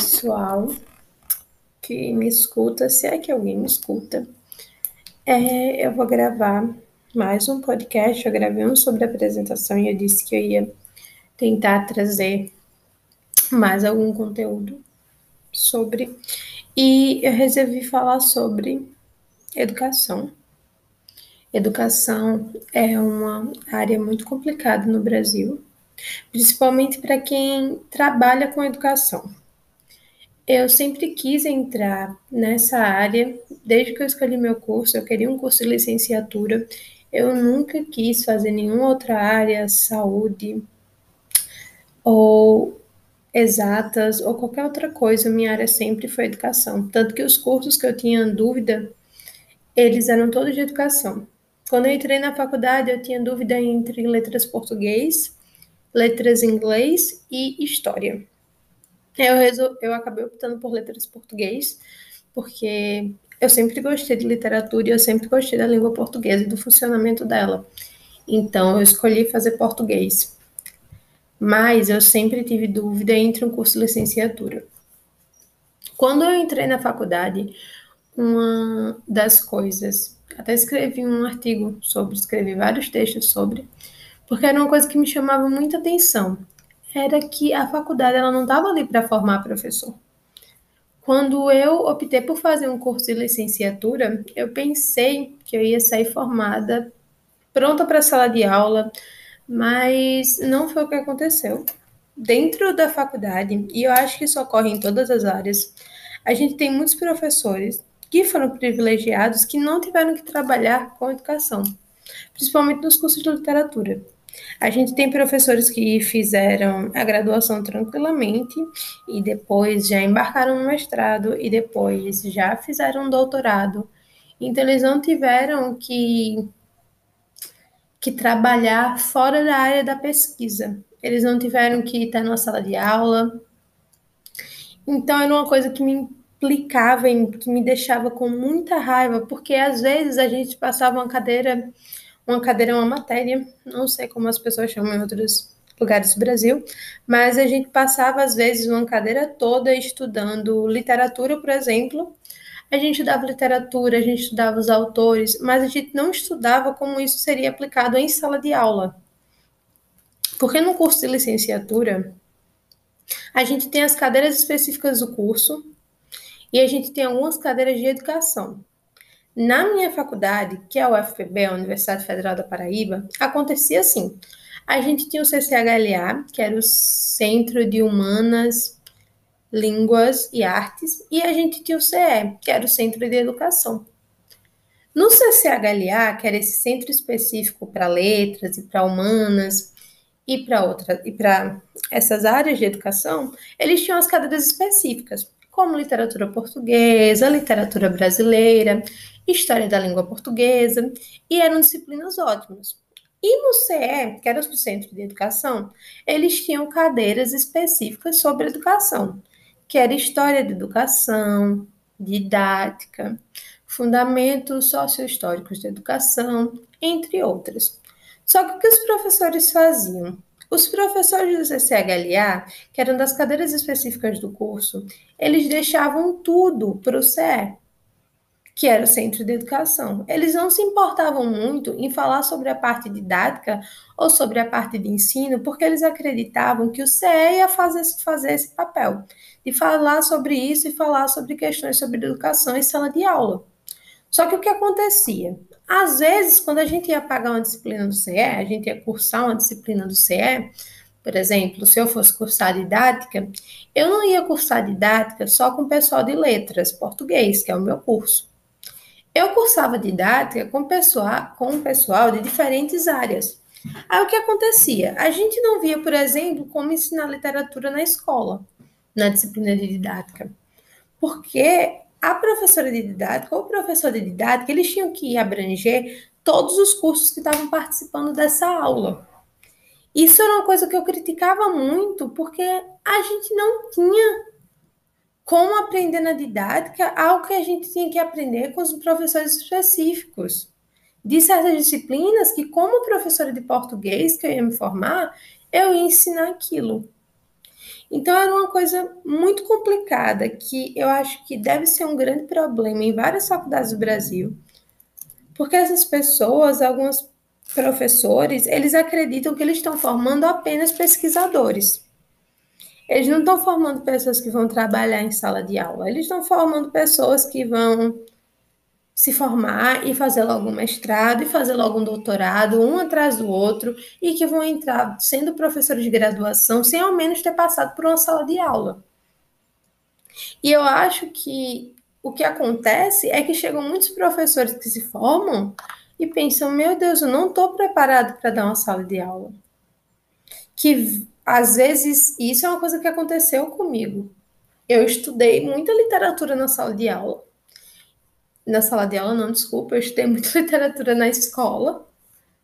pessoal que me escuta, se é que alguém me escuta. É, eu vou gravar mais um podcast. Eu gravei um sobre apresentação e eu disse que eu ia tentar trazer mais algum conteúdo sobre. E eu resolvi falar sobre educação. Educação é uma área muito complicada no Brasil, principalmente para quem trabalha com educação. Eu sempre quis entrar nessa área, desde que eu escolhi meu curso, eu queria um curso de licenciatura. Eu nunca quis fazer nenhuma outra área, saúde ou exatas ou qualquer outra coisa. Minha área sempre foi educação. Tanto que os cursos que eu tinha dúvida, eles eram todos de educação. Quando eu entrei na faculdade, eu tinha dúvida entre letras português, letras inglês e história. Eu, resol... eu acabei optando por letras português, porque eu sempre gostei de literatura e eu sempre gostei da língua portuguesa e do funcionamento dela. Então, eu escolhi fazer português. Mas eu sempre tive dúvida entre um curso de licenciatura. Quando eu entrei na faculdade, uma das coisas, até escrevi um artigo sobre, escrevi vários textos sobre, porque era uma coisa que me chamava muita atenção era que a faculdade ela não estava ali para formar professor. Quando eu optei por fazer um curso de licenciatura, eu pensei que eu ia sair formada, pronta para a sala de aula, mas não foi o que aconteceu. Dentro da faculdade, e eu acho que isso ocorre em todas as áreas, a gente tem muitos professores que foram privilegiados que não tiveram que trabalhar com educação, principalmente nos cursos de literatura. A gente tem professores que fizeram a graduação tranquilamente e depois já embarcaram no mestrado e depois já fizeram um doutorado. Então eles não tiveram que que trabalhar fora da área da pesquisa. Eles não tiveram que estar na sala de aula. Então era uma coisa que me implicava, que me deixava com muita raiva, porque às vezes a gente passava uma cadeira uma cadeira é uma matéria, não sei como as pessoas chamam em outros lugares do Brasil, mas a gente passava às vezes uma cadeira toda estudando literatura, por exemplo. A gente estudava literatura, a gente estudava os autores, mas a gente não estudava como isso seria aplicado em sala de aula. Porque no curso de licenciatura, a gente tem as cadeiras específicas do curso e a gente tem algumas cadeiras de educação. Na minha faculdade, que é a UFPB, a Universidade Federal da Paraíba, acontecia assim. A gente tinha o CCHLA, que era o Centro de Humanas, Línguas e Artes, e a gente tinha o CE, que era o Centro de Educação. No CCHLA, que era esse centro específico para letras e para humanas e para outras e para essas áreas de educação, eles tinham as cadeiras específicas, como literatura portuguesa, literatura brasileira, História da Língua Portuguesa, e eram disciplinas ótimas. E no CE, que era o Centro de Educação, eles tinham cadeiras específicas sobre educação, que era História da Educação, Didática, Fundamentos Sociohistóricos da Educação, entre outras. Só que o que os professores faziam? Os professores do CCHLA, que eram das cadeiras específicas do curso, eles deixavam tudo para o CE que era o centro de educação. Eles não se importavam muito em falar sobre a parte didática ou sobre a parte de ensino, porque eles acreditavam que o CE ia fazer, fazer esse papel, de falar sobre isso e falar sobre questões sobre educação em sala de aula. Só que o que acontecia? Às vezes, quando a gente ia pagar uma disciplina do CE, a gente ia cursar uma disciplina do CE, por exemplo, se eu fosse cursar didática, eu não ia cursar didática só com o pessoal de letras, português, que é o meu curso. Eu cursava didática com pessoal, com pessoal de diferentes áreas. Aí o que acontecia? A gente não via, por exemplo, como ensinar literatura na escola, na disciplina de didática. Porque a professora de didática ou o professor de didática, eles tinham que abranger todos os cursos que estavam participando dessa aula. Isso era uma coisa que eu criticava muito, porque a gente não tinha como aprender na didática algo que a gente tinha que aprender com os professores específicos. De certas disciplinas que, como professora de português, que eu ia me formar, eu ia ensinar aquilo. Então era uma coisa muito complicada que eu acho que deve ser um grande problema em várias faculdades do Brasil, porque essas pessoas, alguns professores, eles acreditam que eles estão formando apenas pesquisadores. Eles não estão formando pessoas que vão trabalhar em sala de aula, eles estão formando pessoas que vão se formar e fazer logo um mestrado e fazer logo um doutorado, um atrás do outro, e que vão entrar sendo professores de graduação sem ao menos ter passado por uma sala de aula. E eu acho que o que acontece é que chegam muitos professores que se formam e pensam: meu Deus, eu não estou preparado para dar uma sala de aula. Que às vezes isso é uma coisa que aconteceu comigo. Eu estudei muita literatura na sala de aula na sala de aula, não, desculpa, eu estudei muita literatura na escola.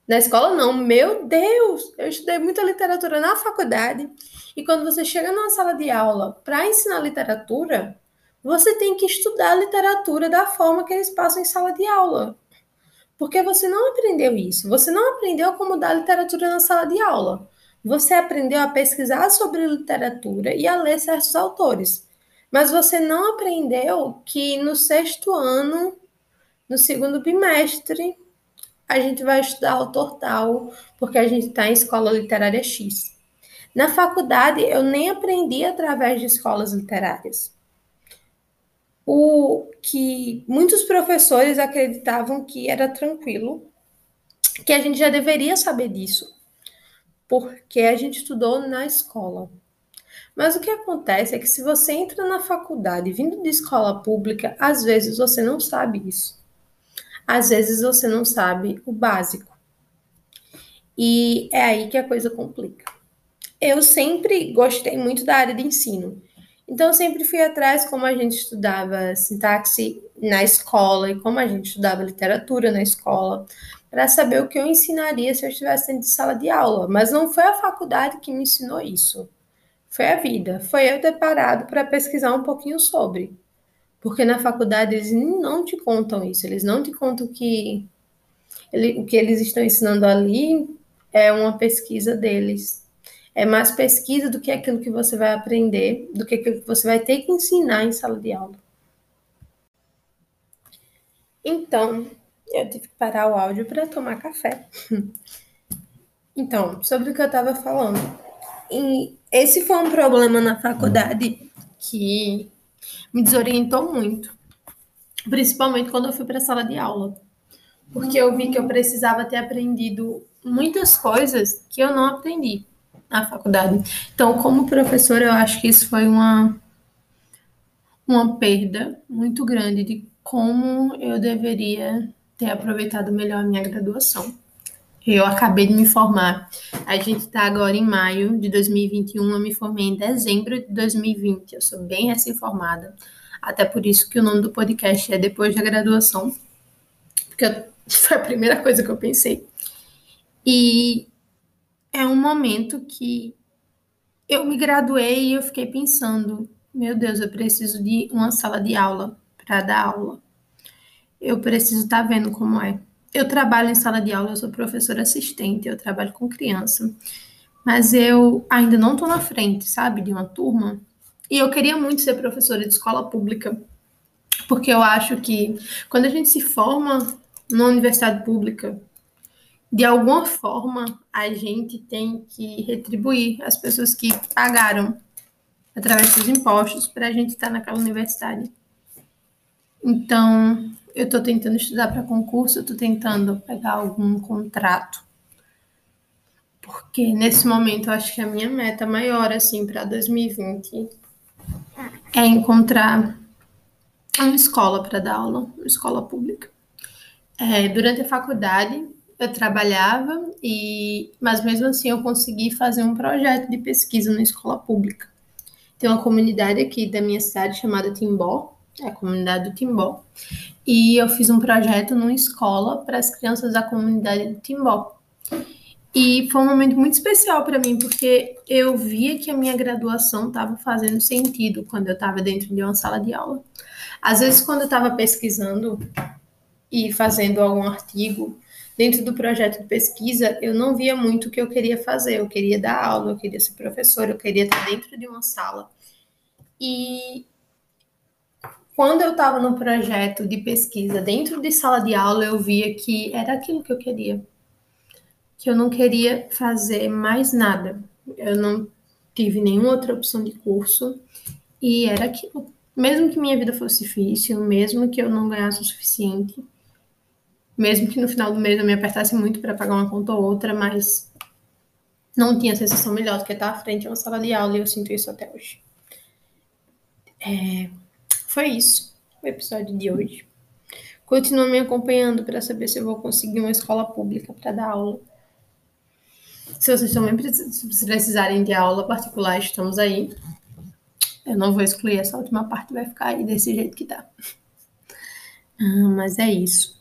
Na escola, não, meu Deus! Eu estudei muita literatura na faculdade. E quando você chega numa sala de aula para ensinar literatura, você tem que estudar a literatura da forma que eles passam em sala de aula. Porque você não aprendeu isso. Você não aprendeu como dar literatura na sala de aula. Você aprendeu a pesquisar sobre literatura e a ler certos autores. Mas você não aprendeu que no sexto ano, no segundo bimestre, a gente vai estudar autor tal, porque a gente está em escola literária X. Na faculdade, eu nem aprendi através de escolas literárias. O que muitos professores acreditavam que era tranquilo, que a gente já deveria saber disso, porque a gente estudou na escola. Mas o que acontece é que se você entra na faculdade vindo de escola pública, às vezes você não sabe isso. Às vezes você não sabe o básico. E é aí que a coisa complica. Eu sempre gostei muito da área de ensino. Então, eu sempre fui atrás como a gente estudava sintaxe na escola e como a gente estudava literatura na escola, para saber o que eu ensinaria se eu estivesse dentro de sala de aula. Mas não foi a faculdade que me ensinou isso. Foi a vida. Foi eu ter parado para pesquisar um pouquinho sobre. Porque na faculdade eles não te contam isso, eles não te contam que ele, o que eles estão ensinando ali é uma pesquisa deles. É mais pesquisa do que aquilo que você vai aprender, do que aquilo que você vai ter que ensinar em sala de aula. Então, eu tive que parar o áudio para tomar café. Então, sobre o que eu estava falando. E esse foi um problema na faculdade que me desorientou muito, principalmente quando eu fui para a sala de aula, porque eu vi que eu precisava ter aprendido muitas coisas que eu não aprendi na faculdade. Então, como professora, eu acho que isso foi uma uma perda muito grande de como eu deveria ter aproveitado melhor a minha graduação. Eu acabei de me formar. A gente está agora em maio de 2021. Eu me formei em dezembro de 2020. Eu sou bem recém-formada. Até por isso que o nome do podcast é Depois da Graduação. Porque foi a primeira coisa que eu pensei. E é um momento que eu me graduei e eu fiquei pensando: meu Deus, eu preciso de uma sala de aula para dar aula. Eu preciso estar tá vendo como é. Eu trabalho em sala de aula, eu sou professora assistente, eu trabalho com criança, mas eu ainda não estou na frente, sabe, de uma turma. E eu queria muito ser professora de escola pública, porque eu acho que quando a gente se forma na universidade pública, de alguma forma a gente tem que retribuir as pessoas que pagaram através dos impostos para a gente estar naquela universidade. Então, eu estou tentando estudar para concurso, eu estou tentando pegar algum contrato. Porque nesse momento eu acho que a minha meta maior, assim, para 2020 é encontrar uma escola para dar aula, uma escola pública. É, durante a faculdade eu trabalhava e, mas mesmo assim eu consegui fazer um projeto de pesquisa na escola pública. Tem uma comunidade aqui da minha cidade chamada Timbó, é a comunidade do Timbó. E eu fiz um projeto numa escola para as crianças da comunidade do Timbó. E foi um momento muito especial para mim, porque eu via que a minha graduação estava fazendo sentido quando eu estava dentro de uma sala de aula. Às vezes, quando eu estava pesquisando e fazendo algum artigo, dentro do projeto de pesquisa, eu não via muito o que eu queria fazer. Eu queria dar aula, eu queria ser professora, eu queria estar dentro de uma sala. E quando eu estava no projeto de pesquisa dentro de sala de aula, eu via que era aquilo que eu queria. Que eu não queria fazer mais nada. Eu não tive nenhuma outra opção de curso e era aquilo. Mesmo que minha vida fosse difícil, mesmo que eu não ganhasse o suficiente, mesmo que no final do mês eu me apertasse muito para pagar uma conta ou outra, mas não tinha sensação melhor do que estar à frente a uma sala de aula e eu sinto isso até hoje. É, foi isso, o episódio de hoje. Continua me acompanhando para saber se eu vou conseguir uma escola pública para dar aula. Se vocês também precisarem de aula particular, estamos aí. Eu não vou excluir essa última parte, vai ficar aí desse jeito que tá. Ah, mas é isso.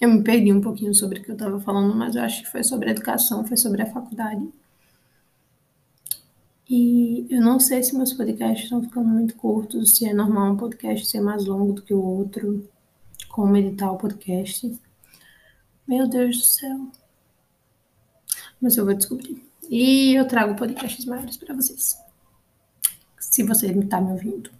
Eu me perdi um pouquinho sobre o que eu estava falando, mas eu acho que foi sobre educação, foi sobre a faculdade. E eu não sei se meus podcasts estão ficando muito curtos, se é normal um podcast ser mais longo do que o outro, como editar o podcast. Meu Deus do céu. Mas eu vou descobrir. E eu trago podcasts maiores para vocês. Se você está me ouvindo.